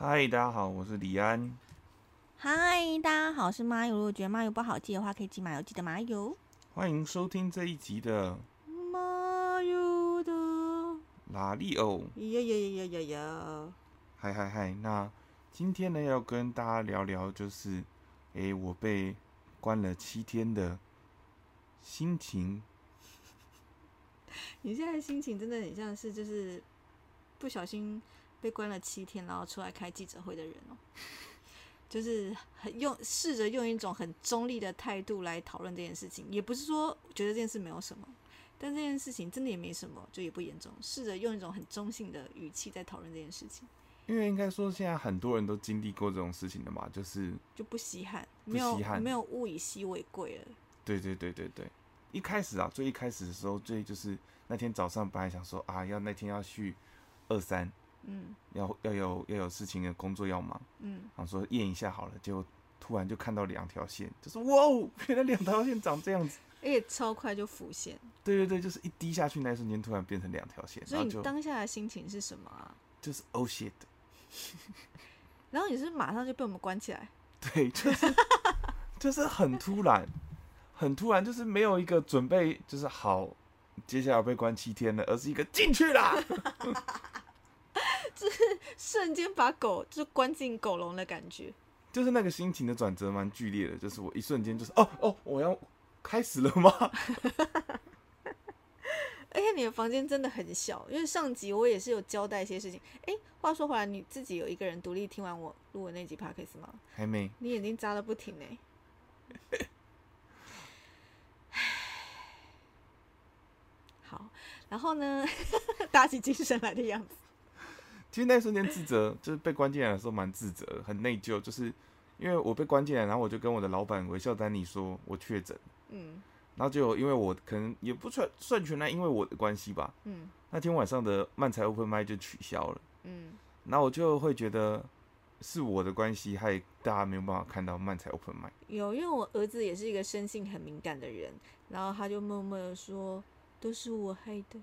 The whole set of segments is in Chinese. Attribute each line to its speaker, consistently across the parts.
Speaker 1: 嗨，大家好，我是李安。
Speaker 2: 嗨，大家好，我是麻油。如果觉得麻油不好记的话，可以记麻油记得麻油。
Speaker 1: 欢迎收听这一集的
Speaker 2: 麻油的
Speaker 1: 拉力欧。
Speaker 2: 呀呀呀呀呀！
Speaker 1: 嗨嗨嗨，那今天呢要跟大家聊聊，就是诶，我被关了七天的心情。
Speaker 2: 你现在心情真的很像是就是不小心被关了七天，然后出来开记者会的人哦。就是很用试着用一种很中立的态度来讨论这件事情，也不是说觉得这件事没有什么，但这件事情真的也没什么，就也不严重。试着用一种很中性的语气在讨论这件事情，
Speaker 1: 因为应该说现在很多人都经历过这种事情的嘛，就是
Speaker 2: 就不稀罕，没有没有物以稀为贵了。
Speaker 1: 对对对对对，一开始啊，最一开始的时候，最就是那天早上本来想说啊，要那天要去二三。嗯，要要有要有事情的工作要忙，嗯，然后说验一下好了，结果突然就看到两条线，就是哇哦，原来两条线长这样子，
Speaker 2: 而且超快就浮现。
Speaker 1: 对对对，就是一滴下去那一瞬间，突然变成两条线。
Speaker 2: 所以你当下的心情是什么啊？
Speaker 1: 就是 oh shit，
Speaker 2: 然后你是马上就被我们关起来？
Speaker 1: 对，就是就是很突然，很突然，就是没有一个准备，就是好，接下来被关七天了，而是一个进去啦。
Speaker 2: 就是瞬间把狗就是关进狗笼的感觉，
Speaker 1: 就是那个心情的转折蛮剧烈的。就是我一瞬间就是哦哦，我要开始了吗？
Speaker 2: 而且你的房间真的很小，因为上集我也是有交代一些事情。哎，话说回来，你自己有一个人独立听完我录的那集 podcast 吗？
Speaker 1: 还没。
Speaker 2: 你眼睛眨的不停呢。好，然后呢，打起精神来的样子。
Speaker 1: 其实那瞬间自责，就是被关进来的时候蛮自责，很内疚，就是因为我被关进来，然后我就跟我的老板韦笑丹尼说我确诊，嗯，然后就因为我可能也不算算全来因为我的关系吧，嗯，那天晚上的漫才 open 麦就取消了，嗯，然后我就会觉得是我的关系害大家没有办法看到漫才 open 麦。
Speaker 2: 有，因为我儿子也是一个生性很敏感的人，然后他就默默的说都是我害的，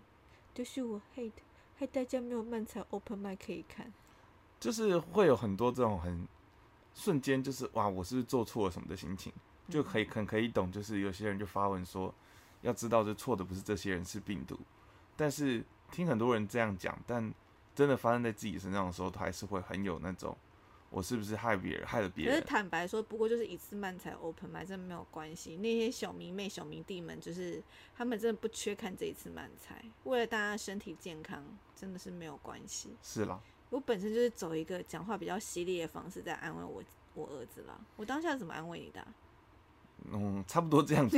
Speaker 2: 都是我害的。害大家没有漫才 open mic 可以看，
Speaker 1: 就是会有很多这种很瞬间，就是哇，我是做错了什么的心情，就可以很可以懂。就是有些人就发文说，要知道这错的不是这些人，是病毒。但是听很多人这样讲，但真的发生在自己身上的时候，他还是会很有那种。我是不是害别人，害了别人？
Speaker 2: 可是坦白说，不过就是一次漫才 open 麦，真的没有关系。那些小迷妹、小迷弟们，就是他们真的不缺看这一次漫才，为了大家身体健康，真的是没有关系。
Speaker 1: 是啦，
Speaker 2: 我本身就是走一个讲话比较犀利的方式在安慰我我儿子啦。我当下怎么安慰你的？
Speaker 1: 嗯，差不多这样子。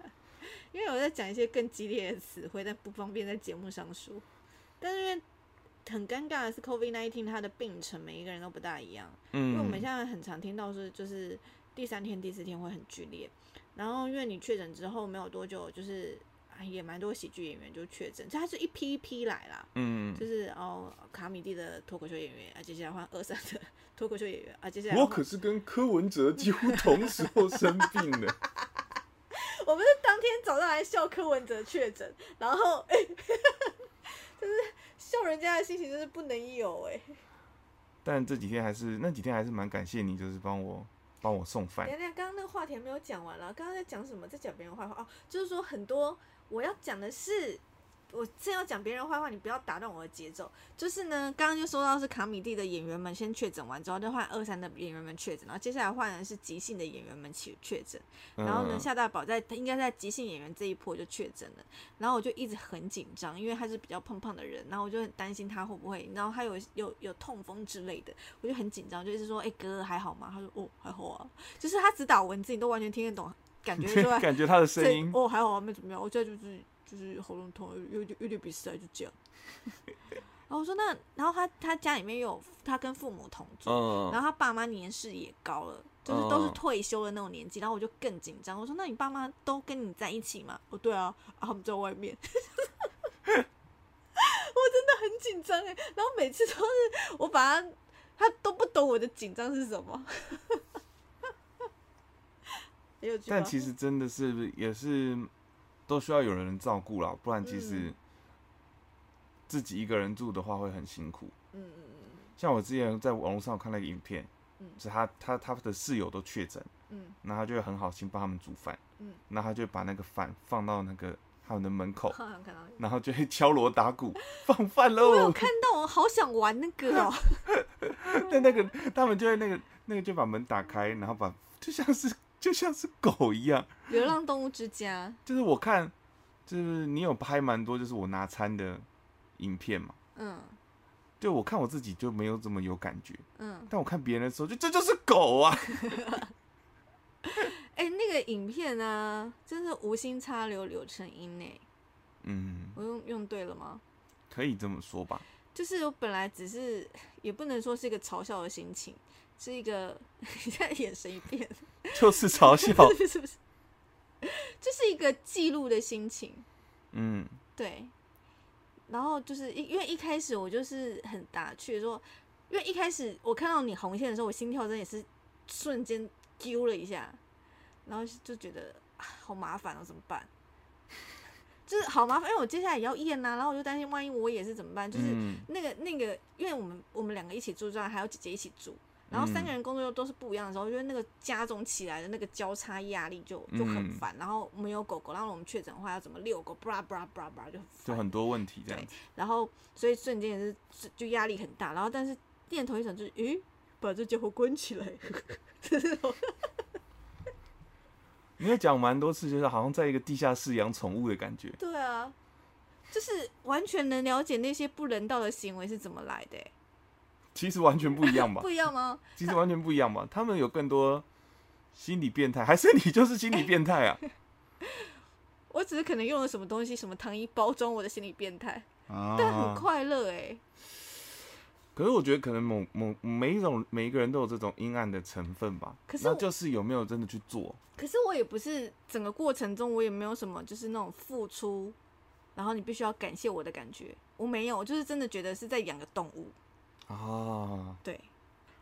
Speaker 2: 因为我在讲一些更激烈的词汇，但不方便在节目上说。但是因为。很尴尬的是，COVID nineteen 它的病程每一个人都不大一样。嗯，因为我们现在很常听到是，就是第三天、第四天会很剧烈。然后，因为你确诊之后没有多久，就是也蛮多喜剧演员就确诊，就它是一批一批来啦。嗯，就是哦，卡米蒂的脱口秀演员，啊，接下来换二三的脱口秀演员，啊，接下来
Speaker 1: 我可是跟柯文哲几乎同时候生病的。
Speaker 2: 我们是当天早上来笑柯文哲确诊，然后哎。就是笑人家的心情，真是不能有哎。
Speaker 1: 但这几天还是那几天还是蛮感谢你，就是帮我帮我送饭。
Speaker 2: 等等，刚刚那个话题还没有讲完了，刚刚在讲什么？在讲别人坏话哦，就是说很多我要讲的是。我正要讲别人坏话，你不要打断我的节奏。就是呢，刚刚就说到是卡米蒂的演员们先确诊完之后，就换二三的演员们确诊，然后接下来换的是即兴的演员们确确诊。然后呢，夏大宝在应该在即兴演员这一波就确诊了。然后我就一直很紧张，因为他是比较胖胖的人，然后我就很担心他会不会，然后他有有有痛风之类的，我就很紧张，就一直说：“哎，哥还好吗？”他说：“哦，还好啊。”就是他只打文字，你都完全听得懂，感觉出来，
Speaker 1: 感觉他的声音
Speaker 2: 哦，还好啊，没怎么样。我现在就是。就是喉咙痛，有有有点鼻塞就这样。然后我说那，然后他他家里面有他跟父母同住，然后他爸妈年事也高了，就是都是退休的那种年纪。然后我就更紧张，我说那你爸妈都跟你在一起吗？哦，对啊，他们在外面。我真的很紧张哎，然后每次都是我把他，他都不懂我的紧张是什么。
Speaker 1: 但其实真的是也是。都需要有人照顾啦，不然其实自己一个人住的话会很辛苦。嗯嗯嗯。像我之前在网络上看那个影片，嗯，是他他他的室友都确诊，嗯，那他就会很好心帮他们煮饭，嗯，那他就把那个饭放到那个他们的门口，然后就会敲锣打鼓 放饭喽。
Speaker 2: 我有看到，我好想玩那个哦。
Speaker 1: 那那个他们就会那个那个就把门打开，然后把就像是就像是狗一样，
Speaker 2: 流浪动物之家。
Speaker 1: 就是我看，就是你有拍蛮多，就是我拿餐的影片嘛，嗯。对我看我自己就没有这么有感觉，嗯，但我看别人的时候，就这就是狗啊！
Speaker 2: 哎，那个影片呢，真是无心插柳柳成荫呢。嗯，我用用对了吗？
Speaker 1: 可以这么说吧。
Speaker 2: 就是我本来只是，也不能说是一个嘲笑的心情，是一个你在眼神一变，
Speaker 1: 就是嘲笑，
Speaker 2: 是不是？就是一个记录的心情。嗯，对。然后就是因因为一开始我就是很打趣说，因为一开始我看到你红线的时候，我心跳真的也是瞬间丢了一下，然后就觉得好麻烦哦，怎么办？就是好麻烦，因为我接下来也要验呐，然后我就担心万一我也是怎么办？就是那个那个，因为我们我们两个一起住，这样还有姐姐一起住。然后三个人工作又都是不一样的时候，我觉得那个加重起来的那个交叉压力就就很烦。然后没有狗狗，然后我们确诊的话要怎么遛狗？布拉布拉布拉布拉就
Speaker 1: 就很多问题这样。
Speaker 2: 然后所以瞬间也是就压力很大。然后但是念头一想就是，咦，把这家伙关起来。
Speaker 1: 你也讲蛮多次，就是好像在一个地下室养宠物的感觉。
Speaker 2: 对啊，就是完全能了解那些不人道的行为是怎么来的。
Speaker 1: 其实完全不一样吧？
Speaker 2: 不一样吗？
Speaker 1: 其实完全不一样吧？他们有更多心理变态，还是你就是心理变态啊？
Speaker 2: 我只是可能用了什么东西，什么糖衣包装我的心理变态，但很快乐哎。
Speaker 1: 可是我觉得可能某某每一种每一个人都有这种阴暗的成分吧。
Speaker 2: 可是
Speaker 1: 那就是有没有真的去做？
Speaker 2: 可是我也不是整个过程中我也没有什么就是那种付出，然后你必须要感谢我的感觉，我没有，我就是真的觉得是在养个动物。啊，对，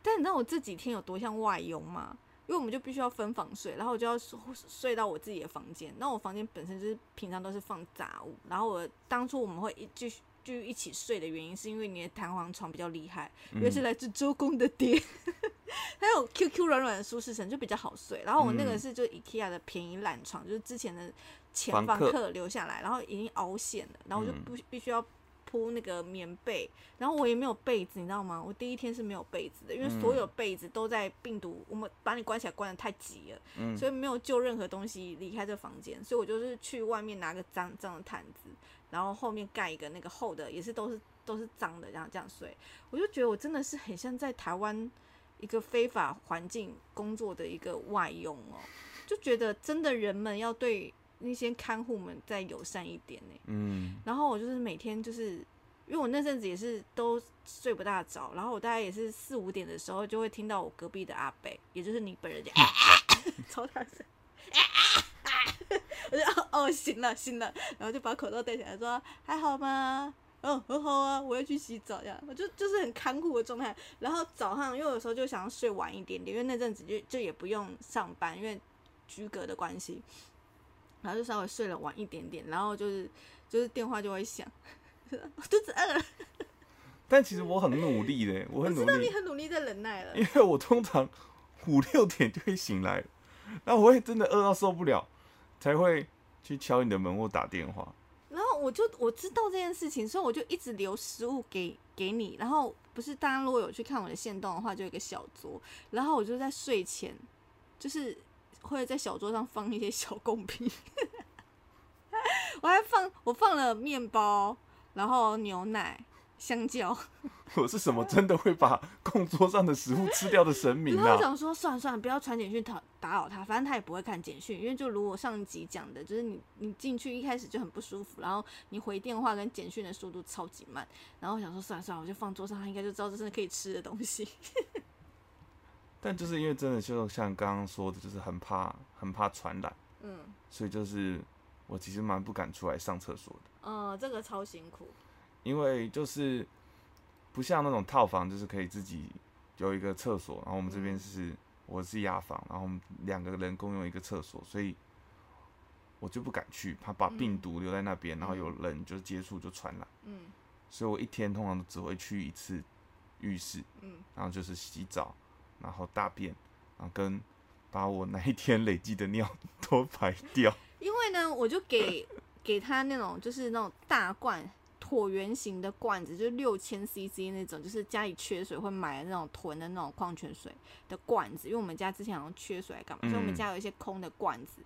Speaker 2: 但你知道我这几天有多像外佣吗？因为我们就必须要分房睡，然后我就要睡到我自己的房间。那我房间本身就是平常都是放杂物，然后我当初我们会一继续就一起睡的原因，是因为你的弹簧床比较厉害，因为是来自周公的爹，还有 QQ 软软的舒适层就比较好睡。然后我那个是就 IKEA 的便宜懒床，就是之前的前房客留下来，然后已经凹陷了，然后我就不必须要。铺那个棉被，然后我也没有被子，你知道吗？我第一天是没有被子的，因为所有被子都在病毒，我们把你关起来关的太急了，所以没有就任何东西离开这房间，所以我就是去外面拿个脏脏的毯子，然后后面盖一个那个厚的，也是都是都是脏的，然后这样睡。我就觉得我真的是很像在台湾一个非法环境工作的一个外佣哦，就觉得真的人们要对。那些看护们再友善一点呢。嗯，然后我就是每天就是，因为我那阵子也是都睡不大着，然后我大概也是四五点的时候就会听到我隔壁的阿北，也就是你本人，超大声，我就哦哦醒了醒了，然后就把口罩戴起来说还好吗？哦很好啊，我要去洗澡呀，我就就是很看护的状态。然后早上因为有时候就想要睡晚一点点，因为那阵子就就也不用上班，因为居隔的关系。然后就稍微睡了晚一点点，然后就是就是电话就会响，我 肚子饿了。
Speaker 1: 但其实我很努力的，我很努
Speaker 2: 力知道。你很努力在忍耐了。
Speaker 1: 因为我通常五六点就会醒来，然后我会真的饿到受不了，才会去敲你的门或打电话。
Speaker 2: 然后我就我知道这件事情，所以我就一直留食物给给你。然后不是大家如果有去看我的线动的话，就有一个小桌，然后我就在睡前就是。会在小桌上放一些小贡品，我还放我放了面包，然后牛奶、香蕉。
Speaker 1: 我是什么真的会把供桌上的食物吃掉的神明
Speaker 2: 啊！我想说，算了算了，不要传简讯打打扰他，反正他也不会看简讯，因为就如我上集讲的，就是你你进去一开始就很不舒服，然后你回电话跟简讯的速度超级慢，然后我想说，算了算了，我就放桌上，他应该就知道这是可以吃的东西。
Speaker 1: 但就是因为真的就像刚刚说的，就是很怕很怕传染，嗯，所以就是我其实蛮不敢出来上厕所的。
Speaker 2: 嗯，这个超辛苦。
Speaker 1: 因为就是不像那种套房，就是可以自己有一个厕所，然后我们这边是我是雅房，然后我们两个人共用一个厕所，所以我就不敢去，怕把病毒留在那边，然后有人就接触就传染。嗯，所以我一天通常都只会去一次。浴室，嗯，然后就是洗澡，然后大便，然后跟把我那一天累积的尿 都排掉。
Speaker 2: 因为呢，我就给 给他那种就是那种大罐椭圆形的罐子，就是六千 CC 那种，就是家里缺水会买的那种囤的那种矿泉水的罐子。因为我们家之前好像缺水干嘛，所以我们家有一些空的罐子。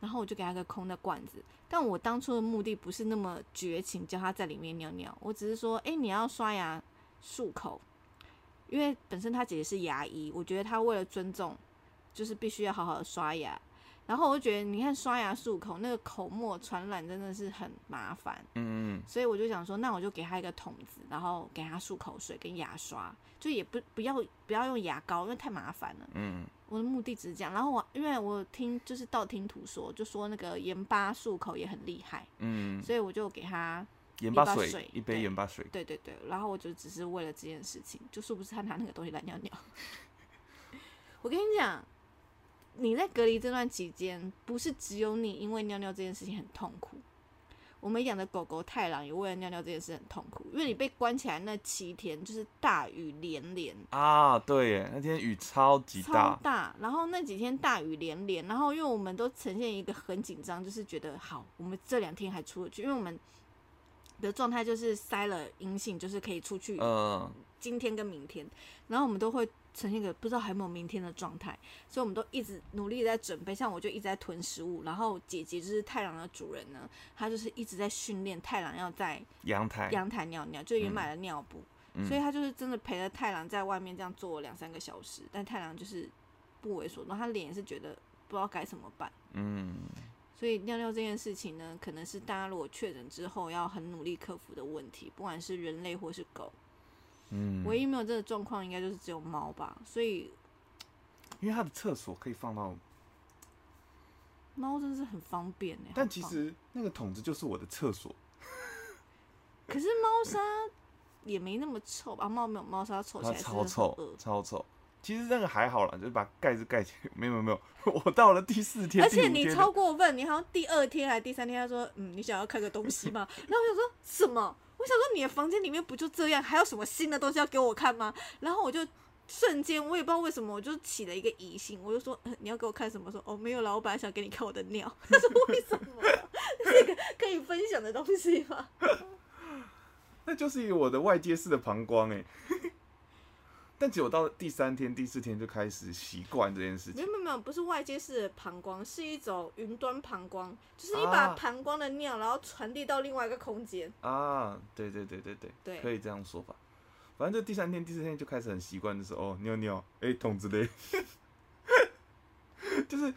Speaker 2: 然后我就给他个空的罐子，但我当初的目的不是那么绝情，叫他在里面尿尿。我只是说，哎，你要刷牙漱口，因为本身他姐姐是牙医，我觉得他为了尊重，就是必须要好好的刷牙。然后我就觉得，你看刷牙漱口那个口沫传染真的是很麻烦，嗯嗯，所以我就想说，那我就给他一个桶子，然后给他漱口水跟牙刷，就也不不要不要用牙膏，因为太麻烦了，嗯，我的目的只是这样。然后我因为我听就是道听途说，就说那个盐巴漱口也很厉害，嗯，所以我就给他
Speaker 1: 盐巴水一杯盐巴水，
Speaker 2: 对对对，然后我就只是为了这件事情，就殊不知他拿那个东西来尿尿。我跟你讲。你在隔离这段期间，不是只有你因为尿尿这件事情很痛苦，我们养的狗狗太郎也为了尿尿这件事很痛苦，因为你被关起来那七天就是大雨连连
Speaker 1: 啊，对耶，那天雨超级大，
Speaker 2: 大，然后那几天大雨连连，然后因为我们都呈现一个很紧张，就是觉得好，我们这两天还出得去，因为我们的状态就是塞了阴性，就是可以出去，嗯，今天跟明天，然后我们都会。呈现一个不知道还有没有明天的状态，所以我们都一直努力在准备。像我就一直在囤食物，然后姐姐就是太郎的主人呢，她就是一直在训练太郎要在
Speaker 1: 阳台
Speaker 2: 阳台尿尿，就也买了尿布，所以他就是真的陪着太郎在外面这样坐两三个小时。但太郎就是不为所动，他脸是觉得不知道该怎么办。嗯，所以尿尿这件事情呢，可能是大家如果确诊之后要很努力克服的问题，不管是人类或是狗。嗯，唯一没有这个状况，应该就是只有猫吧。所以，
Speaker 1: 因为它的厕所可以放到
Speaker 2: 猫，真的是很方便哎。
Speaker 1: 但其实那个桶子就是我的厕所。
Speaker 2: 可是猫砂也没那么臭吧？猫没有猫砂臭起来
Speaker 1: 超臭，超臭。其实那个还好了，就是把盖子盖起来。没有没有，我到了第四天，
Speaker 2: 而且你超过分，你好像第二天还是第三天，他说：“嗯，你想要看个东西吗？” 然后我想说什么？我想说，你的房间里面不就这样？还有什么新的东西要给我看吗？然后我就瞬间，我也不知道为什么，我就起了一个疑心，我就说：“你要给我看什么？”说：“哦，没有了，我本来想给你看我的尿。”他说：“为什么？这个可以分享的东西吗？”
Speaker 1: 那就是我的外接式的膀胱哎。但只有到第三天、第四天就开始习惯这件事情。没
Speaker 2: 有没有，不是外接式的膀胱，是一种云端膀胱，就是你把膀胱的尿，然后传递到另外一个空间。
Speaker 1: 啊，对对对对对，可以这样说吧。反正就第三天、第四天就开始很习惯的时候，哦，尿尿，哎，桶子嘞，就是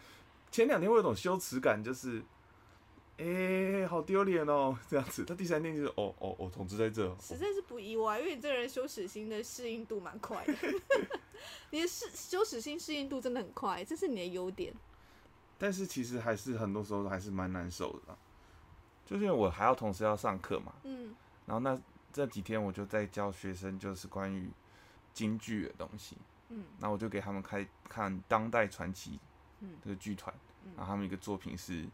Speaker 1: 前两天会有种羞耻感，就是。哎，好丢脸哦！这样子，他第三天就是哦哦哦，同志在这，
Speaker 2: 实在是不意外，因为你这个人羞耻心的适应度蛮快的，你的适羞耻心适应度真的很快，这是你的优点。
Speaker 1: 但是其实还是很多时候还是蛮难受的，就是因为我还要同时要上课嘛，嗯，然后那这几天我就在教学生，就是关于京剧的东西，嗯，那我就给他们开看当代传奇，嗯，这个剧团，然后他们一个作品是。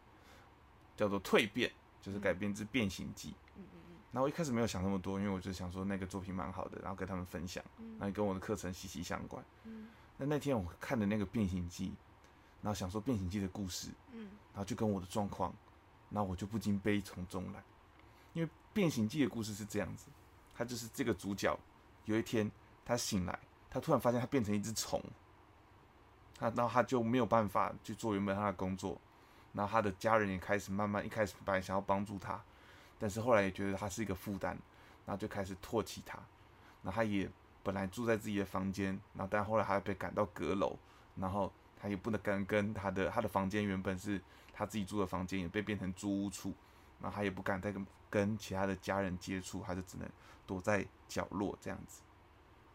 Speaker 1: 叫做蜕变，就是改编自《变形记》。嗯嗯嗯。然后我一开始没有想那么多，因为我就想说那个作品蛮好的，然后跟他们分享，然后跟我的课程息息相关。嗯。那那天我看的那个《变形记》，然后想说《变形记》的故事，嗯，然后就跟我的状况，然后我就不禁悲从中来，因为《变形记》的故事是这样子，他就是这个主角，有一天他醒来，他突然发现他变成一只虫，他然后他就没有办法去做原本他的工作。然后他的家人也开始慢慢，一开始本来想要帮助他，但是后来也觉得他是一个负担，然后就开始唾弃他。然后他也本来住在自己的房间，然后但后来他被赶到阁楼，然后他也不能跟跟他的他的房间原本是他自己住的房间，也被变成租屋处，然后他也不敢再跟跟其他的家人接触，他就只能躲在角落这样子。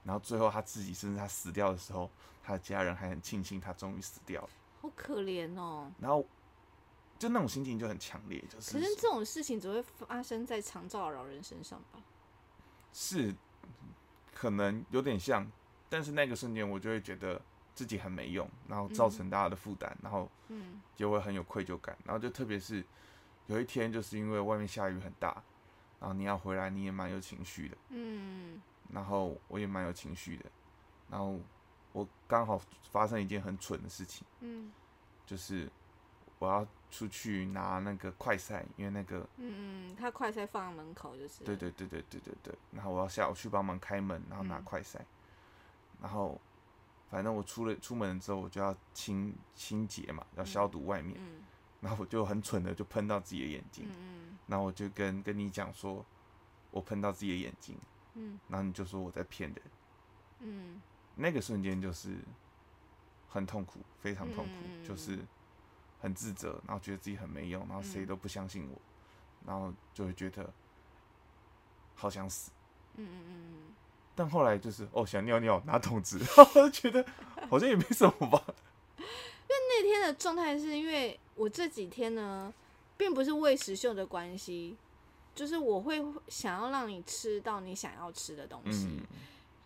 Speaker 1: 然后最后他自己甚至他死掉的时候，他的家人还很庆幸他终于死掉了，
Speaker 2: 好可怜哦。
Speaker 1: 然后。就那种心情就很强烈，就是。
Speaker 2: 可是这种事情只会发生在长照老人身上吧？
Speaker 1: 是，可能有点像，但是那个瞬间我就会觉得自己很没用，然后造成大家的负担，然后嗯，就会很有愧疚感，然后就特别是有一天就是因为外面下雨很大，然后你要回来你也蛮有情绪的，嗯，然后我也蛮有情绪的，然后我刚好发生一件很蠢的事情，嗯，就是我要出去拿那个快塞，因为那个，
Speaker 2: 嗯嗯，他快塞放在门口就是，
Speaker 1: 对对对对对对对，然后我要下午去帮忙开门，然后拿快塞，然后反正我出了出门之后，我就要清清洁嘛，要消毒外面，嗯然后我就很蠢的就喷到自己的眼睛，嗯，然后我就跟跟你讲说，我喷到自己的眼睛。嗯，然后你就说我在骗人，嗯，那个瞬间就是很痛苦，非常痛苦，就是很自责，然后觉得自己很没用，然后谁都不相信我，然后就会觉得好想死，嗯嗯嗯但后来就是哦，想尿尿拿桶子，觉得好像也没什么吧。
Speaker 2: 因为那天的状态是因为我这几天呢，并不是喂食秀的关系。就是我会想要让你吃到你想要吃的东西，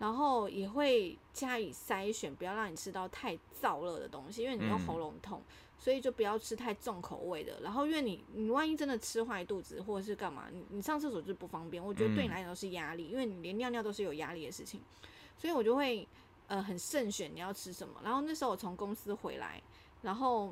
Speaker 2: 然后也会加以筛选，不要让你吃到太燥热的东西，因为你又喉咙痛，所以就不要吃太重口味的。然后因为你你万一真的吃坏肚子或者是干嘛，你你上厕所就不方便，我觉得对你来讲都是压力，因为你连尿尿都是有压力的事情，所以我就会呃很慎选你要吃什么。然后那时候我从公司回来，然后。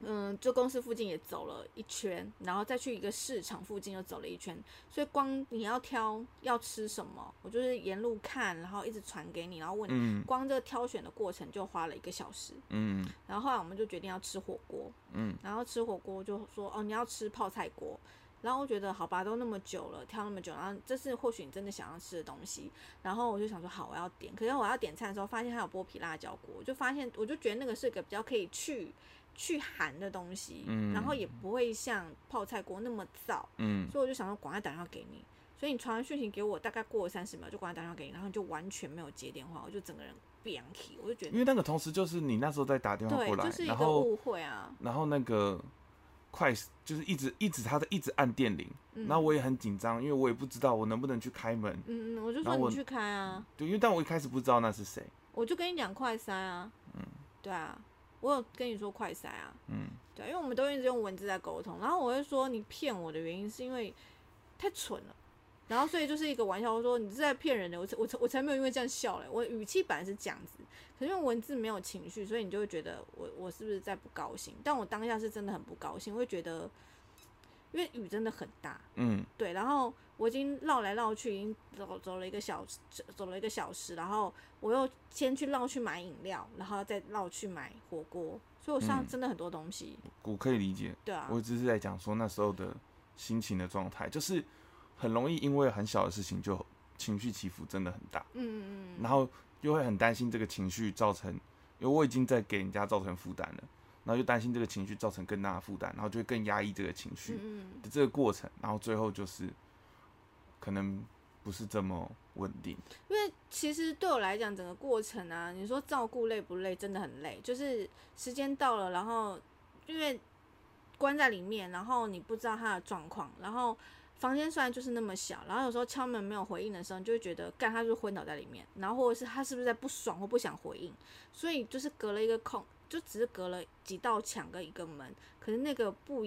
Speaker 2: 嗯，就公司附近也走了一圈，然后再去一个市场附近又走了一圈，所以光你要挑要吃什么，我就是沿路看，然后一直传给你，然后问你，光这个挑选的过程就花了一个小时。嗯，然后后来我们就决定要吃火锅。嗯，然后吃火锅就说哦，你要吃泡菜锅，然后我觉得好吧，都那么久了，挑那么久，然后这是或许你真的想要吃的东西，然后我就想说好，我要点，可是我要点菜的时候发现它有剥皮辣椒锅，我就发现我就觉得那个是个比较可以去。去寒的东西，然后也不会像泡菜锅那么燥，嗯，所以我就想说，赶快打电话给你。所以你传完讯息给我，大概过了三十秒，就赶快打电话给你，然后你就完全没有接电话，我就整个人变气，我就觉得，
Speaker 1: 因为那个同时就是你那时候在打电话过来，
Speaker 2: 就是一个误会啊。
Speaker 1: 然后那个快就是一直一直他在一直按电铃，然后我也很紧张，因为我也不知道我能不能去开门。
Speaker 2: 嗯嗯，我就说你去开啊。
Speaker 1: 对，因为但我一开始不知道那是谁，
Speaker 2: 我就跟你讲快塞啊。嗯，对啊。我有跟你说快塞啊，嗯，对，因为我们都一直用文字在沟通，然后我会说你骗我的原因是因为太蠢了，然后所以就是一个玩笑，我说你是在骗人的，我我我才没有因为这样笑嘞，我语气本来是这样子，可是用文字没有情绪，所以你就会觉得我我是不是在不高兴？但我当下是真的很不高兴，会觉得因为雨真的很大，嗯，对，然后。我已经绕来绕去，已经走走了一个小时，走了一个小时，然后我又先去绕去买饮料，然后再绕去买火锅，所以我上真的很多东西。
Speaker 1: 我可以理解，
Speaker 2: 对啊，
Speaker 1: 我只是在讲说那时候的心情的状态，就是很容易因为很小的事情就情绪起伏真的很大，嗯嗯嗯，然后又会很担心这个情绪造成，因为我已经在给人家造成负担了，然后又担心这个情绪造成更大的负担，然后就会更压抑这个情绪的这个过程，然后最后就是。可能不是这么稳定，
Speaker 2: 因为其实对我来讲，整个过程啊，你说照顾累不累？真的很累。就是时间到了，然后因为关在里面，然后你不知道他的状况，然后房间虽然就是那么小，然后有时候敲门没有回应的时候，你就会觉得，干他是昏倒在里面，然后或者是他是不是在不爽或不想回应，所以就是隔了一个空，就只是隔了几道墙跟一个门，可是那个不。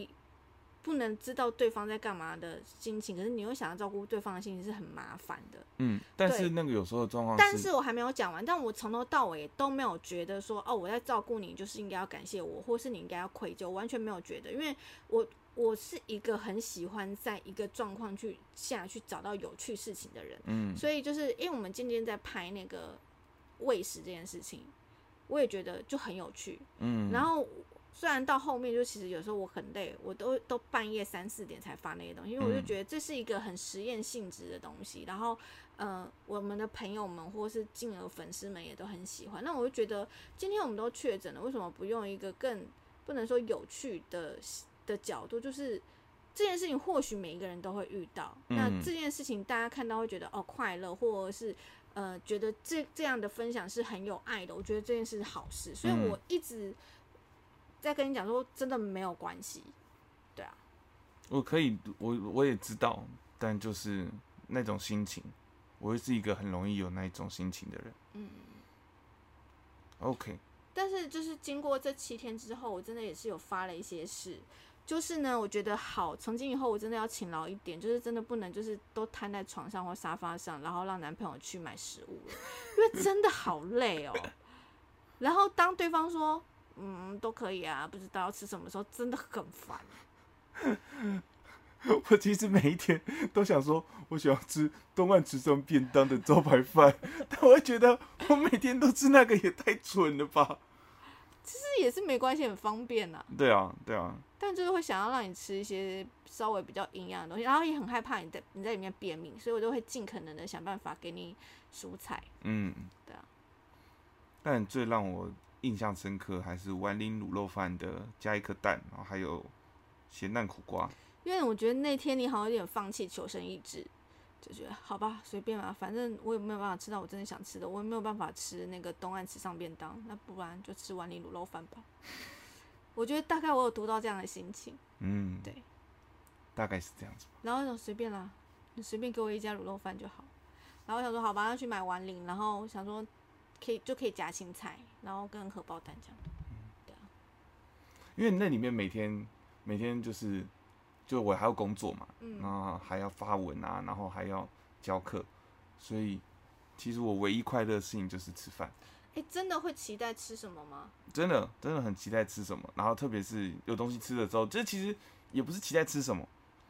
Speaker 2: 不能知道对方在干嘛的心情，可是你又想要照顾对方的心情是很麻烦的。
Speaker 1: 嗯，但是那个有时候状况，
Speaker 2: 但是我还没有讲完，但我从头到尾都没有觉得说，哦，我在照顾你就是应该要感谢我，或是你应该要愧疚，完全没有觉得，因为我我是一个很喜欢在一个状况去下去找到有趣事情的人。嗯，所以就是因为我们今天在拍那个喂食这件事情，我也觉得就很有趣。嗯，然后。虽然到后面就其实有时候我很累，我都都半夜三四点才发那些东西，因为我就觉得这是一个很实验性质的东西。然后，呃，我们的朋友们或是进而粉丝们也都很喜欢。那我就觉得今天我们都确诊了，为什么不用一个更不能说有趣的的角度？就是这件事情或许每一个人都会遇到，那这件事情大家看到会觉得哦快乐，或者是呃觉得这这样的分享是很有爱的。我觉得这件事是好事，所以我一直。再跟你讲说，真的没有关系，对啊。
Speaker 1: 我可以，我我也知道，但就是那种心情，我是一个很容易有那一种心情的人。嗯。OK。
Speaker 2: 但是就是经过这七天之后，我真的也是有发了一些事，就是呢，我觉得好，从今以后我真的要勤劳一点，就是真的不能就是都瘫在床上或沙发上，然后让男朋友去买食物了，因为真的好累哦。然后当对方说嗯都可以啊，不知道要吃什么时候，真的很烦。
Speaker 1: 我其实每一天都想说，我想要吃东岸池上便当的招牌饭，但我会觉得我每天都吃那个也太蠢了吧。
Speaker 2: 其实也是没关系，很方便呐。
Speaker 1: 对啊，对啊。
Speaker 2: 但就是会想要让你吃一些稍微比较营养的东西，然后也很害怕你在你在里面便秘，所以我就会尽可能的想办法给你蔬菜。嗯，对啊。
Speaker 1: 但最让我印象深刻还是丸林卤肉饭的加一颗蛋，然后还有咸蛋苦瓜。
Speaker 2: 因为我觉得那天你好像有点放弃求生意志。就觉得好吧，随便吧，反正我也没有办法吃到我真的想吃的，我也没有办法吃那个东岸吃上便当，那不然就吃碗里卤肉饭吧。我觉得大概我有读到这样的心情，嗯，对，
Speaker 1: 大概是这样子。
Speaker 2: 然后想随便啦，你随便给我一家卤肉饭就好。然后我想说好吧，要去买碗里，然后想说可以就可以夹青菜，然后跟荷包蛋这样。对啊，
Speaker 1: 因为那里面每天每天就是。就我还要工作嘛，然后还要发文啊，然后还要教课，所以其实我唯一快乐的事情就是吃饭。
Speaker 2: 哎，真的会期待吃什么吗？
Speaker 1: 真的，真的很期待吃什么。然后特别是有东西吃的时候，这其实也不是期待吃什么，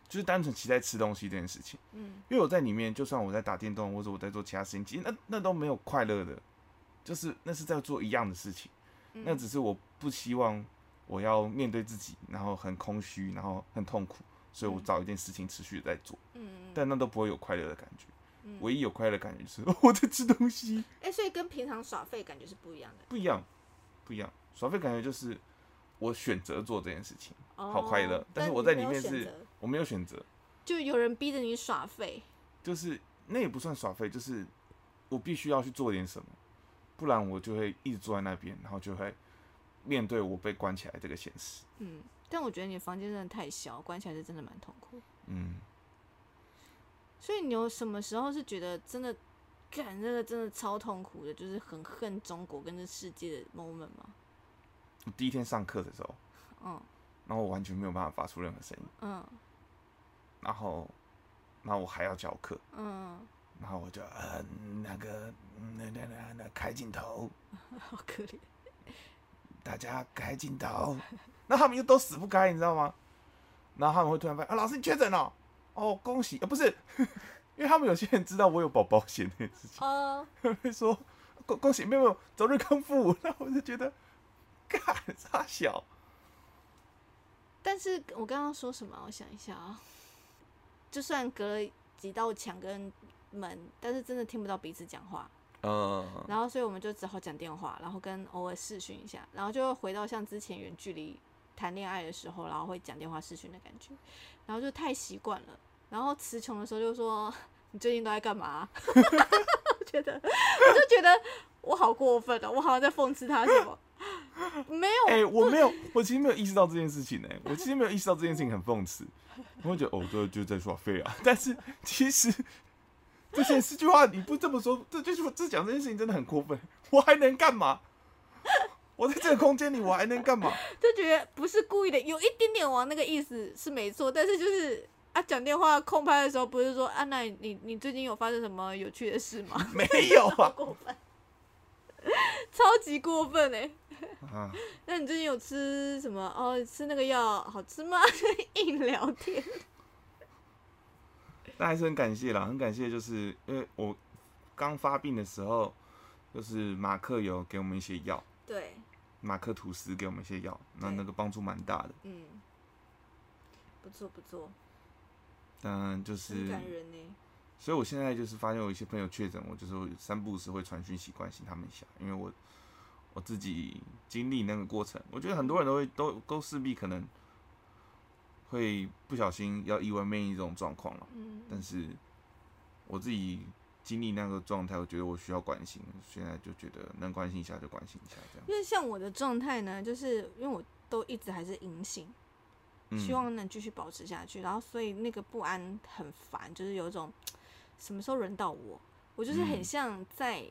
Speaker 1: 就是单纯期待吃东西这件事情。嗯，因为我在里面，就算我在打电动或者我在做其他事情，其实那那都没有快乐的，就是那是在做一样的事情。那只是我不希望我要面对自己，然后很空虚，然后很痛苦。所以我找一件事情持续的在做，嗯，但那都不会有快乐的感觉，唯一有快乐的感觉是 我在吃东西。
Speaker 2: 哎，所以跟平常耍废感觉是不一样的。
Speaker 1: 不一样，不一样。耍废感觉就是我选择做这件事情，好快乐。但是我在里面是我没有选择，
Speaker 2: 就有人逼着你耍废。
Speaker 1: 就是那也不算耍废，就是我必须要去做点什么，不然我就会一直坐在那边，然后就会面对我被关起来这个现实。嗯。
Speaker 2: 但我觉得你房间真的太小，关起来是真的蛮痛苦。嗯，所以你有什么时候是觉得真的，干这个真的超痛苦的，就是很恨中国跟这世界的 moment 吗？
Speaker 1: 第一天上课的时候，嗯，然后我完全没有办法发出任何声音，嗯，然后，然后我还要教课，嗯，然后我就呃那个那那那那开镜头，
Speaker 2: 好可怜，
Speaker 1: 大家开镜头。那他们又都死不开，你知道吗？然后他们会突然发现啊，老师你确诊了，哦，恭喜啊，不是，因为他们有些人知道我有保保险那件事情，啊，会说恭恭喜，没有没有，早日康复。那我就觉得，干傻小。
Speaker 2: 但是我刚刚说什么？我想一下啊，就算隔了几道墙跟门，但是真的听不到彼此讲话。嗯，然后所以我们就只好讲电话，然后跟偶尔视讯一下，然后就回到像之前远距离。谈恋爱的时候，然后会讲电话视讯的感觉，然后就太习惯了。然后词穷的时候就说：“你最近都在干嘛？” 我觉得，我就觉得我好过分哦，我好像在讽刺他什么？没有，
Speaker 1: 哎，我没有，我其实没有意识到这件事情呢。我其实没有意识到这件事情很讽刺。我会觉得哦，对，就在耍废啊。但是其实这些这句话你不这么说，这就是这讲这件事情真的很过分。我还能干嘛？我在这个空间里，我还能干嘛？
Speaker 2: 就觉得不是故意的，有一点点往那个意思是没错，但是就是啊，讲电话空拍的时候，不是说啊，那你你最近有发生什么有趣的事吗？
Speaker 1: 没有啊，
Speaker 2: 过分，超级过分哎！啊，那你最近有吃什么？哦，吃那个药好吃吗？硬聊天。
Speaker 1: 那还是很感谢啦，很感谢，就是因为我刚发病的时候，就是马克有给我们一些药，
Speaker 2: 对。
Speaker 1: 马克吐司给我们一些药，那那个帮助蛮大的。
Speaker 2: 嗯，不错不错。
Speaker 1: 嗯，就是。
Speaker 2: 感人呢。
Speaker 1: 所以我现在就是发现有一些朋友确诊，我就是三不五时会传讯息关心他们一下，因为我我自己经历那个过程，我觉得很多人都会都都势必可能会不小心要意外面临这种状况了。嗯。但是我自己。经历那个状态，我觉得我需要关心，现在就觉得能关心一下就关心一下，这样。
Speaker 2: 因为像我的状态呢，就是因为我都一直还是阴性，希望能继续保持下去，然后所以那个不安很烦，就是有一种 什么时候轮到我，我就是很像在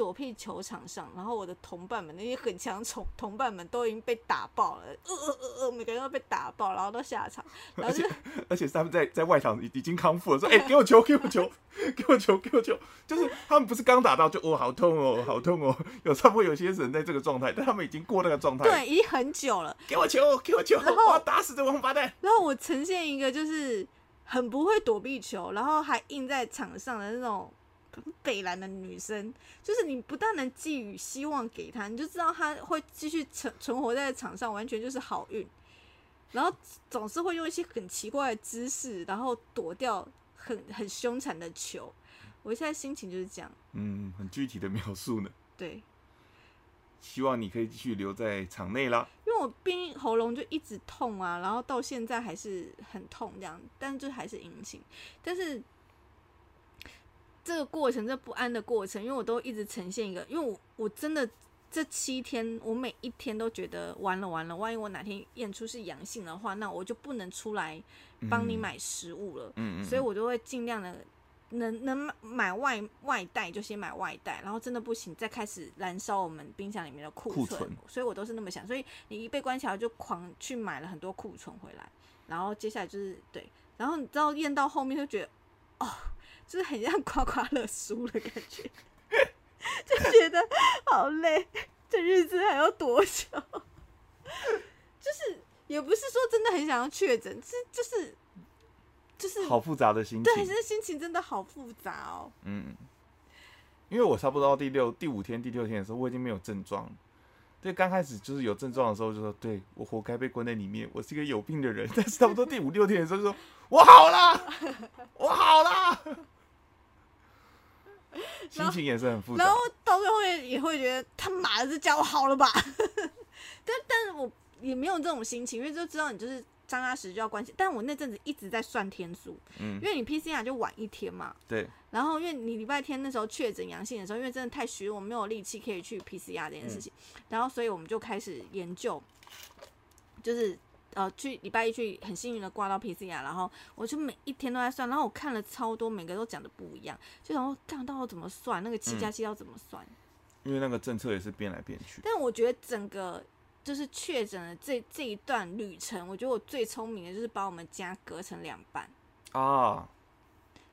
Speaker 2: 躲避球场上，然后我的同伴们那些很强同同伴们都已经被打爆了，呃呃呃呃，每个人都被打爆，然后都下场，而且
Speaker 1: 而且他们在在外场已已经康复了，说哎给我球 给我球给我球给我球，就是他们不是刚打到就哦好痛哦好痛哦，有差不多有些人在这个状态，但他们已经过那个状态，
Speaker 2: 对，已经很久了，
Speaker 1: 给我球给我球，我要打死这王八蛋，
Speaker 2: 然后我呈现一个就是很不会躲避球，然后还硬在场上的那种。北蓝的女生，就是你不但能寄予希望给她，你就知道她会继续存存活在场上，完全就是好运。然后总是会用一些很奇怪的姿势，然后躲掉很很凶残的球。我现在心情就是这样。
Speaker 1: 嗯，很具体的描述呢。
Speaker 2: 对。
Speaker 1: 希望你可以继续留在场内啦。
Speaker 2: 因为我冰喉咙就一直痛啊，然后到现在还是很痛这样，但就还是隐形，但是。这个过程，这不安的过程，因为我都一直呈现一个，因为我我真的这七天，我每一天都觉得完了完了，万一我哪天验出是阳性的话，那我就不能出来帮你买食物了。嗯嗯。所以我就会尽量的能能买外外带就先买外带，然后真的不行再开始燃烧我们冰箱里面的库存。所以我都是那么想，所以你一被关起来就狂去买了很多库存回来，然后接下来就是对，然后你知道验到后面就觉得哦。就是很像刮刮乐输的感觉，就觉得好累，这日子还要多久？就是也不是说真的很想要确诊，是就是就是
Speaker 1: 好复杂的心情，
Speaker 2: 对，是心情真的好复杂哦。
Speaker 1: 嗯，因为我差不多到第六、第五天、第六天的时候，我已经没有症状。对，刚开始就是有症状的时候，就说对我活该被关在里面，我是一个有病的人。但是差不多第五六天的时候，就说我好了，我好了。心情也是很复
Speaker 2: 杂，然后到最后也会觉得他妈的这家伙好了吧？但但是我也没有这种心情，因为就知道你就是张阿石就要关心。但我那阵子一直在算天数，嗯，因为你 PCR 就晚一天嘛，
Speaker 1: 对。
Speaker 2: 然后因为你礼拜天那时候确诊阳性的时候，因为真的太虚，我没有力气可以去 PCR 这件事情，然后所以我们就开始研究，就是。呃，去礼拜一去很幸运的挂到 PCR，然后我就每一天都在算，然后我看了超多，每个都讲的不一样，就想说看到怎么算？那个七加七要怎么算，
Speaker 1: 因为那个政策也是变来变去。
Speaker 2: 但我觉得整个就是确诊的这这一段旅程，我觉得我最聪明的就是把我们家隔成两半。
Speaker 1: 啊，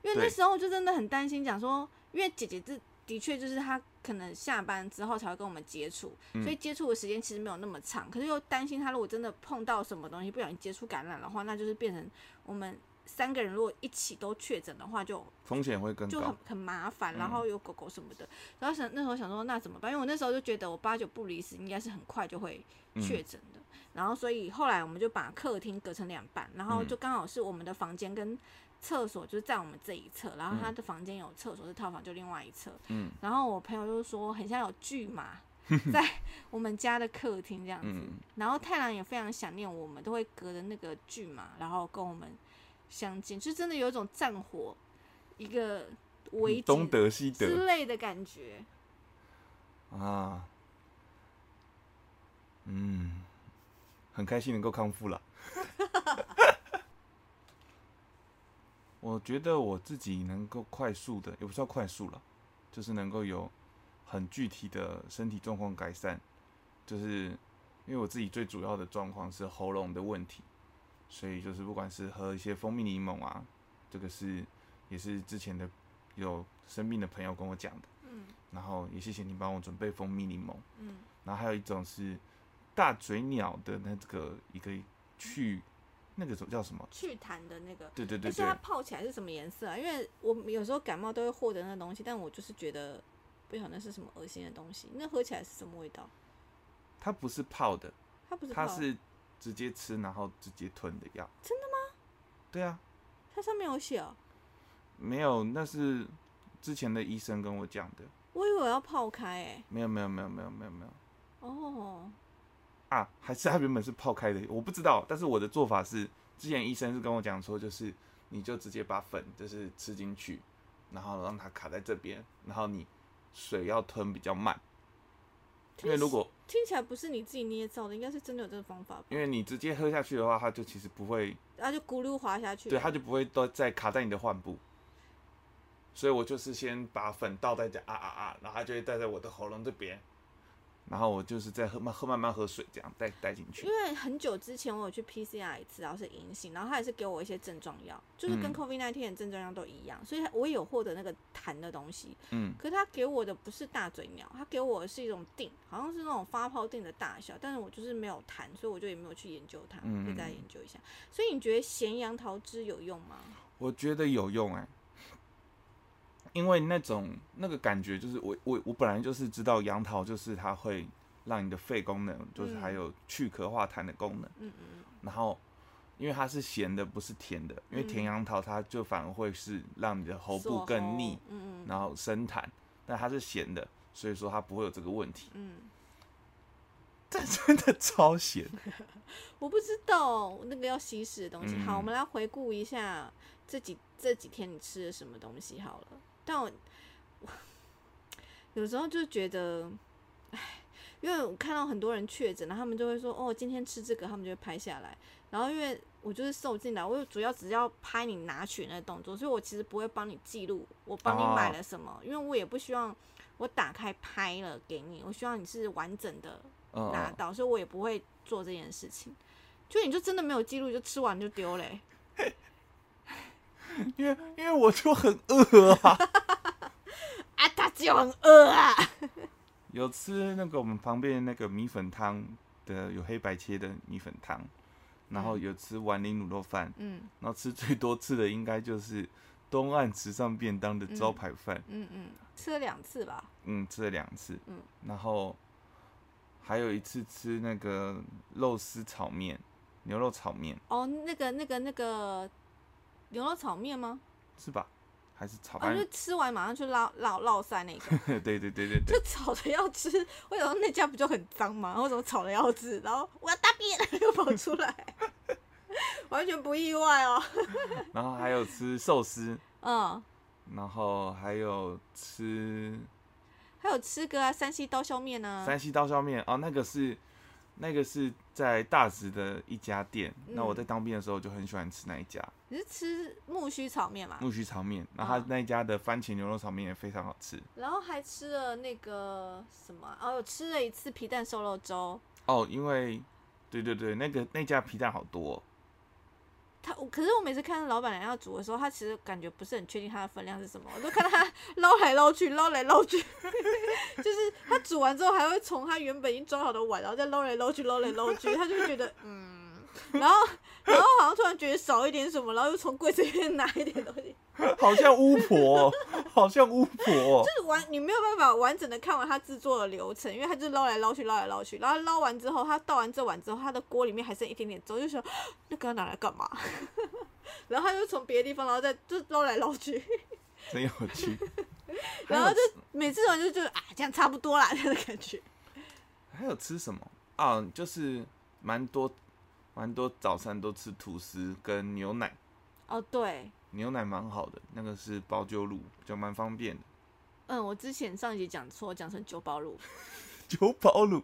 Speaker 2: 因为那时候就真的很担心，讲说因为姐姐这的确就是他。可能下班之后才会跟我们接触，所以接触的时间其实没有那么长。可是又担心他如果真的碰到什么东西，不小心接触感染的话，那就是变成我们三个人如果一起都确诊的话，就
Speaker 1: 风险会更
Speaker 2: 就很很麻烦。然后有狗狗什么的，然后想那时候想说那怎么办？因为我那时候就觉得我八九不离十，应该是很快就会确诊的。然后所以后来我们就把客厅隔成两半，然后就刚好是我们的房间跟。厕所就是在我们这一侧，然后他的房间有厕所，是套房就另外一侧。嗯，然后我朋友就说很像有巨马 在我们家的客厅这样子，然后太郎也非常想念我们，都会隔着那个巨马，然后跟我们相见，就真的有一种战火一个围
Speaker 1: 东德西德
Speaker 2: 之类的感觉。
Speaker 1: 啊，嗯，很开心能够康复了。我觉得我自己能够快速的，也不算快速了，就是能够有很具体的身体状况改善。就是因为我自己最主要的状况是喉咙的问题，所以就是不管是喝一些蜂蜜柠檬啊，这个是也是之前的有生病的朋友跟我讲的。嗯。然后也谢谢你帮我准备蜂蜜柠檬。嗯。然后还有一种是大嘴鸟的那个一个去。那个叫什么？
Speaker 2: 祛痰的那个。
Speaker 1: 对对对。
Speaker 2: 而且它泡起来是什么颜色啊？因为我有时候感冒都会获得那东西，但我就是觉得不晓得那是什么恶心的东西。那喝起来是什么味道？
Speaker 1: 它不是泡的，
Speaker 2: 它不是，
Speaker 1: 它是直接吃然后直接吞的药。
Speaker 2: 真的吗？
Speaker 1: 对啊。
Speaker 2: 它上面有写哦。
Speaker 1: 没有，那是之前的医生跟我讲的。
Speaker 2: 我以为要泡开诶。
Speaker 1: 没有没有没有没有没有没有。哦。啊，还是它原本是泡开的，我不知道。但是我的做法是，之前医生是跟我讲说，就是你就直接把粉就是吃进去，然后让它卡在这边，然后你水要吞比较慢。因为如果
Speaker 2: 听起来不是你自己捏造的，应该是真的有这个方法。
Speaker 1: 因为你直接喝下去的话，它就其实不会，
Speaker 2: 它就咕噜滑下去。
Speaker 1: 对，它就不会都在卡在你的患部。所以我就是先把粉倒在这啊啊啊，然后它就会带在我的喉咙这边。然后我就是在喝慢喝慢慢喝水，这样带带进去。
Speaker 2: 因为很久之前我有去 PCR 一次，然后是阴性，然后他也是给我一些症状药，就是跟 COVID-19 的症状药都一样，所以我有获得那个痰的东西。嗯。可是他给我的不是大嘴鸟，他给我的是一种定，好像是那种发泡定的大小，但是我就是没有痰，所以我就也没有去研究它，可以再研究一下。所以你觉得咸杨桃汁有用吗？
Speaker 1: 我觉得有用哎。因为那种那个感觉，就是我我我本来就是知道杨桃就是它会让你的肺功能，就是还有去壳化痰的功能。嗯嗯。然后，因为它是咸的，不是甜的。因为甜杨桃它就反而会是让你的喉部更腻，嗯嗯。然后生痰，但它是咸的，所以说它不会有这个问题。嗯。但真的超咸。
Speaker 2: 我不知道那个要稀释的东西。好，我们来回顾一下这几这几天你吃了什么东西好了。但我有时候就觉得，唉，因为我看到很多人确诊，然后他们就会说，哦，今天吃这个，他们就会拍下来。然后因为我就是受进来，我主要只要拍你拿取那动作，所以我其实不会帮你记录我帮你买了什么，因为我也不希望我打开拍了给你，我希望你是完整的拿到，所以我也不会做这件事情。就你就真的没有记录，就吃完就丢嘞。
Speaker 1: 因为因为我就很饿啊，
Speaker 2: 啊，他就很饿啊。
Speaker 1: 有吃那个我们旁边那个米粉汤的，有黑白切的米粉汤，然后有吃丸林卤肉饭，嗯，然后吃最多次的应该就是东岸池上便当的招牌饭，
Speaker 2: 嗯嗯，吃了两次吧，
Speaker 1: 嗯，吃了两次，嗯，然后还有一次吃那个肉丝炒面，牛肉炒面，
Speaker 2: 哦，那个那个那个。牛肉炒面吗？
Speaker 1: 是吧？还是炒？
Speaker 2: 啊，就吃完马上去捞捞捞塞那个。
Speaker 1: 对对对对对。
Speaker 2: 就炒的要吃，为什么那家不就很脏吗？为什么炒的要吃？然后我要大便又跑出来，完全不意外哦。
Speaker 1: 然后还有吃寿司，嗯，然后还有吃，
Speaker 2: 还有吃个啊山西刀削面呢。
Speaker 1: 山西刀削面哦，那个是。那个是在大直的一家店，那我在当兵的时候就很喜欢吃那一家。
Speaker 2: 你是吃木须炒面吗？
Speaker 1: 木须炒面，然后他那一家的番茄牛肉炒面也非常好吃。
Speaker 2: 然后还吃了那个什么？哦，吃了一次皮蛋瘦肉粥。
Speaker 1: 哦，因为，对对对，那个那家皮蛋好多。
Speaker 2: 他可是我每次看到老板娘要煮的时候，他其实感觉不是很确定他的分量是什么，我都看到他 捞来捞去，捞来捞去，就是他煮完之后还会从他原本已经装好的碗，然后再捞来捞去，捞来捞去，他就觉得嗯，然后然后好像突然觉得少一点什么，然后又从柜子里面拿一点东西。
Speaker 1: 好像巫婆，好像巫婆，
Speaker 2: 就是完你没有办法完整的看完他制作的流程，因为他就捞来捞去，捞来捞去，然后捞完之后，他倒完这碗之后，他的锅里面还剩一点点粥，就说那个拿来干嘛？然后他就从别的地方，然后再就捞来捞去，
Speaker 1: 真有趣。
Speaker 2: 然后就每次完就就啊，这样差不多啦，这样的感觉。
Speaker 1: 还有吃什么啊？就是蛮多蛮多早餐都吃吐司跟牛奶。
Speaker 2: 哦，对。
Speaker 1: 牛奶蛮好的，那个是包酒乳，就蛮方便的。
Speaker 2: 嗯，我之前上一集讲错，讲成酒包 乳。
Speaker 1: 酒包乳，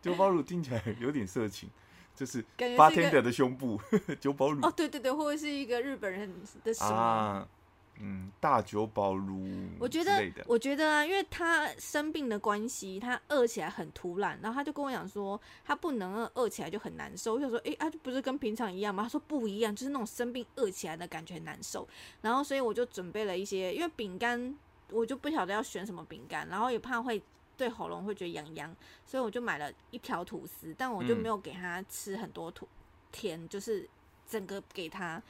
Speaker 1: 酒包乳听起来有点色情，就是八天的的胸部，酒包乳。
Speaker 2: 哦，对对对，会不会是一个日本人的什么？
Speaker 1: 嗯，大酒保如，
Speaker 2: 我觉得，我觉得啊，因为他生病的关系，他饿起来很突然，然后他就跟我讲说，他不能饿，饿起来就很难受。我就说，哎，啊，不是跟平常一样吗？他说不一样，就是那种生病饿起来的感觉很难受。然后，所以我就准备了一些，因为饼干，我就不晓得要选什么饼干，然后也怕会对喉咙会觉得痒痒，所以我就买了一条吐司，但我就没有给他吃很多吐甜，就是整个给他。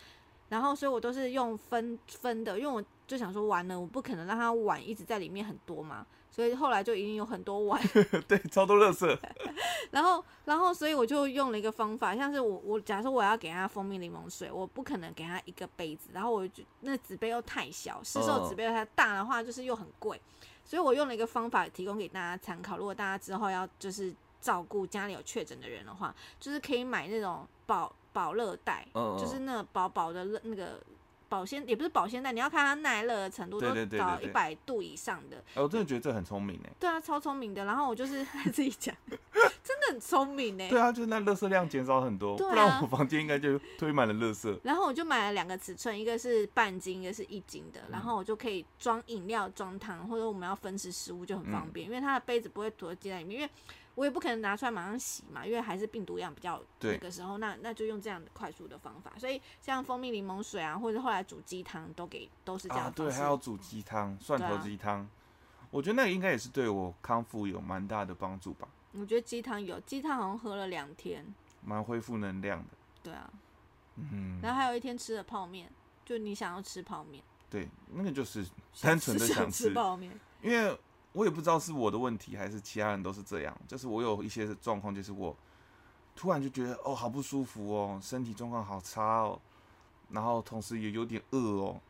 Speaker 2: 然后，所以我都是用分分的，因为我就想说，完了，我不可能让他碗一直在里面很多嘛，所以后来就已经有很多碗，
Speaker 1: 对，超多垃圾。
Speaker 2: 然后，然后，所以我就用了一个方法，像是我我假设我要给他蜂蜜柠檬水，我不可能给他一个杯子，然后我就那纸杯又太小，市售纸杯太大的话，就是又很贵，所以我用了一个方法提供给大家参考。如果大家之后要就是照顾家里有确诊的人的话，就是可以买那种保。保乐袋，就是那薄薄的那个保鲜也不是保鲜袋，你要看它耐热的程度，都搞一百度以上的。
Speaker 1: 哎，我真的觉得这很聪明哎。
Speaker 2: 对啊，超聪明的。然后我就是 自己讲，真的很聪明哎。
Speaker 1: 对啊，就是那垃圾量减少很多，不然我房间应该就堆满了垃圾。
Speaker 2: 然后我就买了两个尺寸，一个是半斤，一个是一斤的，然后我就可以装饮料、装汤，或者我们要分食食物就很方便，因为它的杯子不会躲在里面，因为。我也不可能拿出来马上洗嘛，因为还是病毒样比较那个时候，那那就用这样的快速的方法。所以像蜂蜜柠檬水啊，或者后来煮鸡汤都给都是这样。
Speaker 1: 对，还要煮鸡汤，蒜头鸡汤。我觉得那个应该也是对我康复有蛮大的帮助吧。
Speaker 2: 我觉得鸡汤有鸡汤好像喝了两天，
Speaker 1: 蛮恢复能量的。
Speaker 2: 对啊，嗯。然后还有一天吃了泡面，就你想要吃泡面。
Speaker 1: 对，那个就是单纯的
Speaker 2: 想
Speaker 1: 吃
Speaker 2: 泡面，
Speaker 1: 因为。我也不知道是我的问题还是其他人都是这样，就是我有一些状况，就是我突然就觉得哦，好不舒服哦，身体状况好差哦，然后同时也有点饿哦，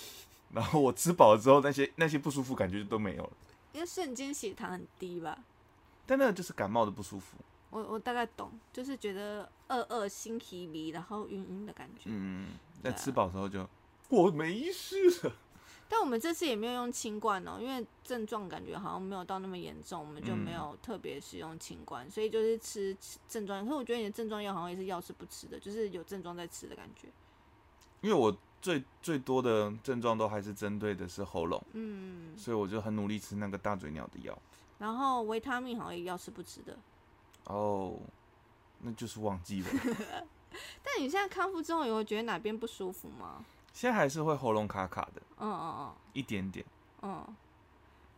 Speaker 1: 然后我吃饱了之后，那些那些不舒服感觉就都没有了。
Speaker 2: 因为瞬间血糖很低吧？
Speaker 1: 但那个就是感冒的不舒服。
Speaker 2: 我我大概懂，就是觉得饿饿、心疲迷，然后晕晕的感觉。
Speaker 1: 嗯，在吃饱之后就我没事了。
Speaker 2: 但我们这次也没有用清冠哦，因为症状感觉好像没有到那么严重，我们就没有特别使用清冠，所以就是吃症状。可是我觉得你的症状药好像也是药是不吃的，就是有症状在吃的感觉。
Speaker 1: 因为我最最多的症状都还是针对的是喉咙，嗯，所以我就很努力吃那个大嘴鸟的药。
Speaker 2: 然后维他命好像也要吃不吃的。
Speaker 1: 哦，那就是忘记了。
Speaker 2: 但你现在康复之后，有会觉得哪边不舒服吗？
Speaker 1: 现在还是会喉咙卡卡的，嗯嗯嗯，一点点，嗯。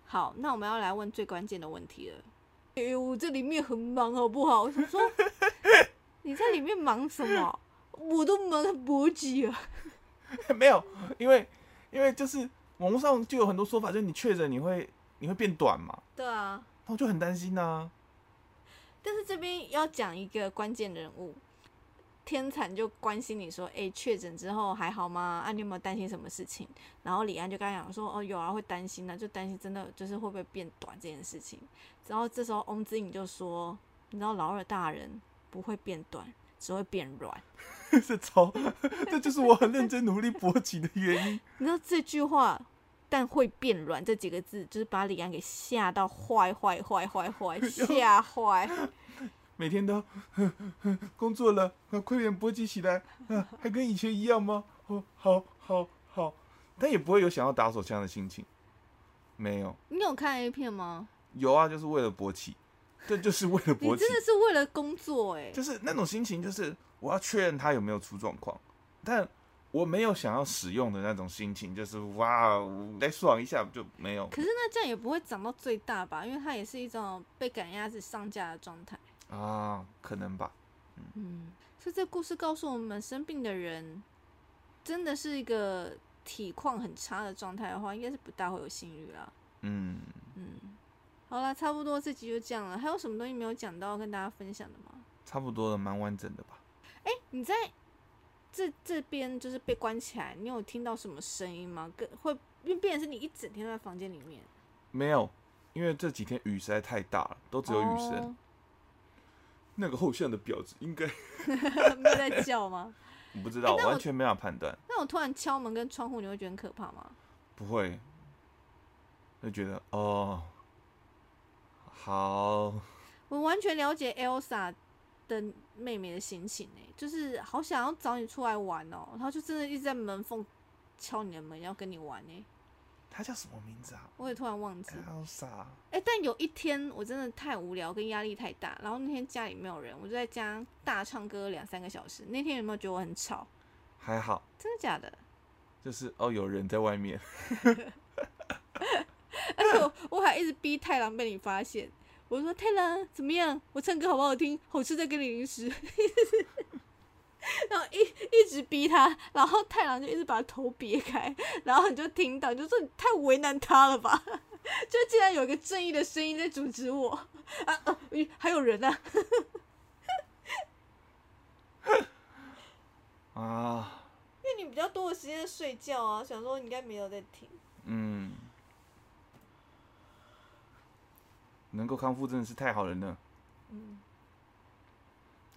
Speaker 2: 好，那我们要来问最关键的问题了。哎呦，我这里面很忙，好不好？我想说，你在里面忙什么？我都忙勃起了。
Speaker 1: 没有，因为因为就是网络上就有很多说法，就是你确诊你会你会变短嘛。
Speaker 2: 对啊。
Speaker 1: 那我就很担心呐。
Speaker 2: 但是这边要讲一个关键人物。天蚕就关心你说：“哎，确诊之后还好吗？啊，你有没有担心什么事情？”然后李安就跟他讲说：“哦，有啊，会担心啊，就担心真的就是会不会变短这件事情。”然后这时候翁之颖就说：“你知道老二大人不会变短，只会变软。”
Speaker 1: 是超，这就是我很认真努力勃起的原因。
Speaker 2: 你知道这句话“但会变软”这几个字，就是把李安给吓到坏坏坏坏坏，吓坏。
Speaker 1: 每天都 工作了，快点勃起起来，还跟以前一样吗？哦，好，好，好，但也不会有想要打手枪的心情，没有。
Speaker 2: 你有看 A 片吗？
Speaker 1: 有啊，就是为了勃起，这就是为了勃起。
Speaker 2: 真的是为了工作哎，
Speaker 1: 就是那种心情，就是我要确认他有没有出状况，但我没有想要使用的那种心情，就是哇，来爽一下就没有。
Speaker 2: 可是那这样也不会长到最大吧？因为它也是一种被赶鸭子上架的状态。
Speaker 1: 啊，可能吧。
Speaker 2: 嗯，所以这故事告诉我们，生病的人真的是一个体况很差的状态的话，应该是不大会有性欲啦。嗯嗯，好了，差不多这集就这样了。还有什么东西没有讲到跟大家分享的吗？
Speaker 1: 差不多了，蛮完整的吧。
Speaker 2: 哎，你在这这边就是被关起来，你有听到什么声音吗？跟会因为变成是你一整天在房间里面？
Speaker 1: 没有，因为这几天雨实在太大了，都只有雨声。那个后巷的婊子应该
Speaker 2: 没有在叫吗？
Speaker 1: 我不知道，完全没法判断。
Speaker 2: 那我突然敲门跟窗户，你会觉得很可怕吗？
Speaker 1: 不会，就觉得哦，好。
Speaker 2: 我完全了解 Elsa 的妹妹的心情呢，就是好想要找你出来玩哦，然后就真的一直在门缝敲你的门，要跟你玩呢。
Speaker 1: 他叫什么名字啊？
Speaker 2: 我也突然忘记。
Speaker 1: Elsa。
Speaker 2: 哎，但有一天我真的太无聊，跟压力太大，然后那天家里没有人，我就在家大唱歌两三个小时。那天有没有觉得我很吵？
Speaker 1: 还好。
Speaker 2: 真的假的？
Speaker 1: 就是哦，有人在外面。
Speaker 2: 而且我我还一直逼太郎被你发现。我说太郎怎么样？我唱歌好不好听？好吃再给你零食。然后一一直逼他，然后太郎就一直把头别开，然后你就听到，就说你太为难他了吧？就竟然有一个正义的声音在阻止我啊！还有人呢？
Speaker 1: 啊！
Speaker 2: 因为你比较多的时间在睡觉啊，想说你应该没有在听。嗯。
Speaker 1: 能够康复真的是太好了呢。嗯。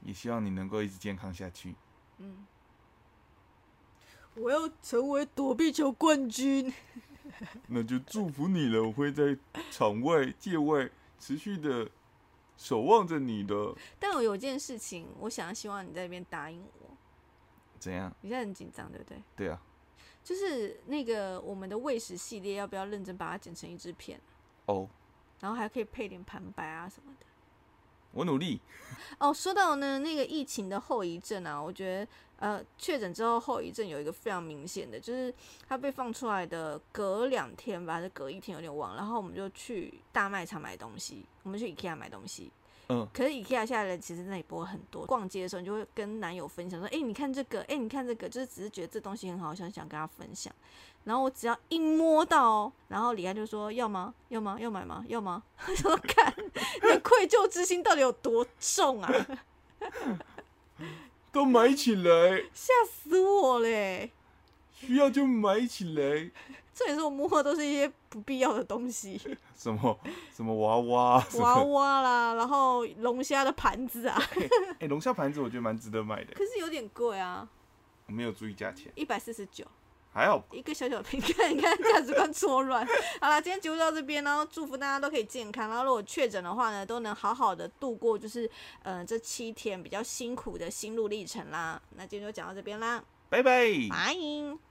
Speaker 1: 也希望你能够一直健康下去。嗯，
Speaker 2: 我要成为躲避球冠军。
Speaker 1: 那就祝福你了，我会在场外、界外持续的守望着你的。
Speaker 2: 但我有件事情，我想要希望你在那边答应我。
Speaker 1: 怎样？
Speaker 2: 你现在很紧张，对不对？
Speaker 1: 对啊。
Speaker 2: 就是那个我们的喂食系列，要不要认真把它剪成一支片？
Speaker 1: 哦。
Speaker 2: 然后还可以配点旁白啊什么的。
Speaker 1: 我努力。
Speaker 2: 哦，说到呢，那个疫情的后遗症啊，我觉得。呃，确诊之后后遗症有一个非常明显的，就是它被放出来的隔两天吧，还是隔一天，有点忘。然后我们就去大卖场买东西，我们去 IKEA 买东西。
Speaker 1: 嗯。
Speaker 2: 可是 IKEA 下来人其实那里不会很多。逛街的时候，你就会跟男友分享说：“哎，你看这个，哎，你看这个。”就是只是觉得这东西很好，想想跟他分享。然后我只要一摸到，然后李安就说：“要吗？要吗？要买吗？要吗？” 我说：“看，你愧疚之心到底有多重啊！”
Speaker 1: 都买起来，
Speaker 2: 吓死我嘞！
Speaker 1: 需要就买起来。
Speaker 2: 这也是我摸的，都是一些不必要的东西。
Speaker 1: 什么什么娃娃？
Speaker 2: 娃娃啦，然后龙虾的盘子啊。
Speaker 1: 哎，龙虾盘子我觉得蛮值得买的。
Speaker 2: 可是有点贵啊。
Speaker 1: 我没有注意价钱。
Speaker 2: 一百四十九。
Speaker 1: 还好，
Speaker 2: 一个小小的瓶，盖你看价值观错乱。好了，今天节目到这边，然后祝福大家都可以健康，然后如果确诊的话呢，都能好好的度过，就是呃这七天比较辛苦的心路历程啦。那今天就讲到这边啦，
Speaker 1: 拜拜，
Speaker 2: 拜。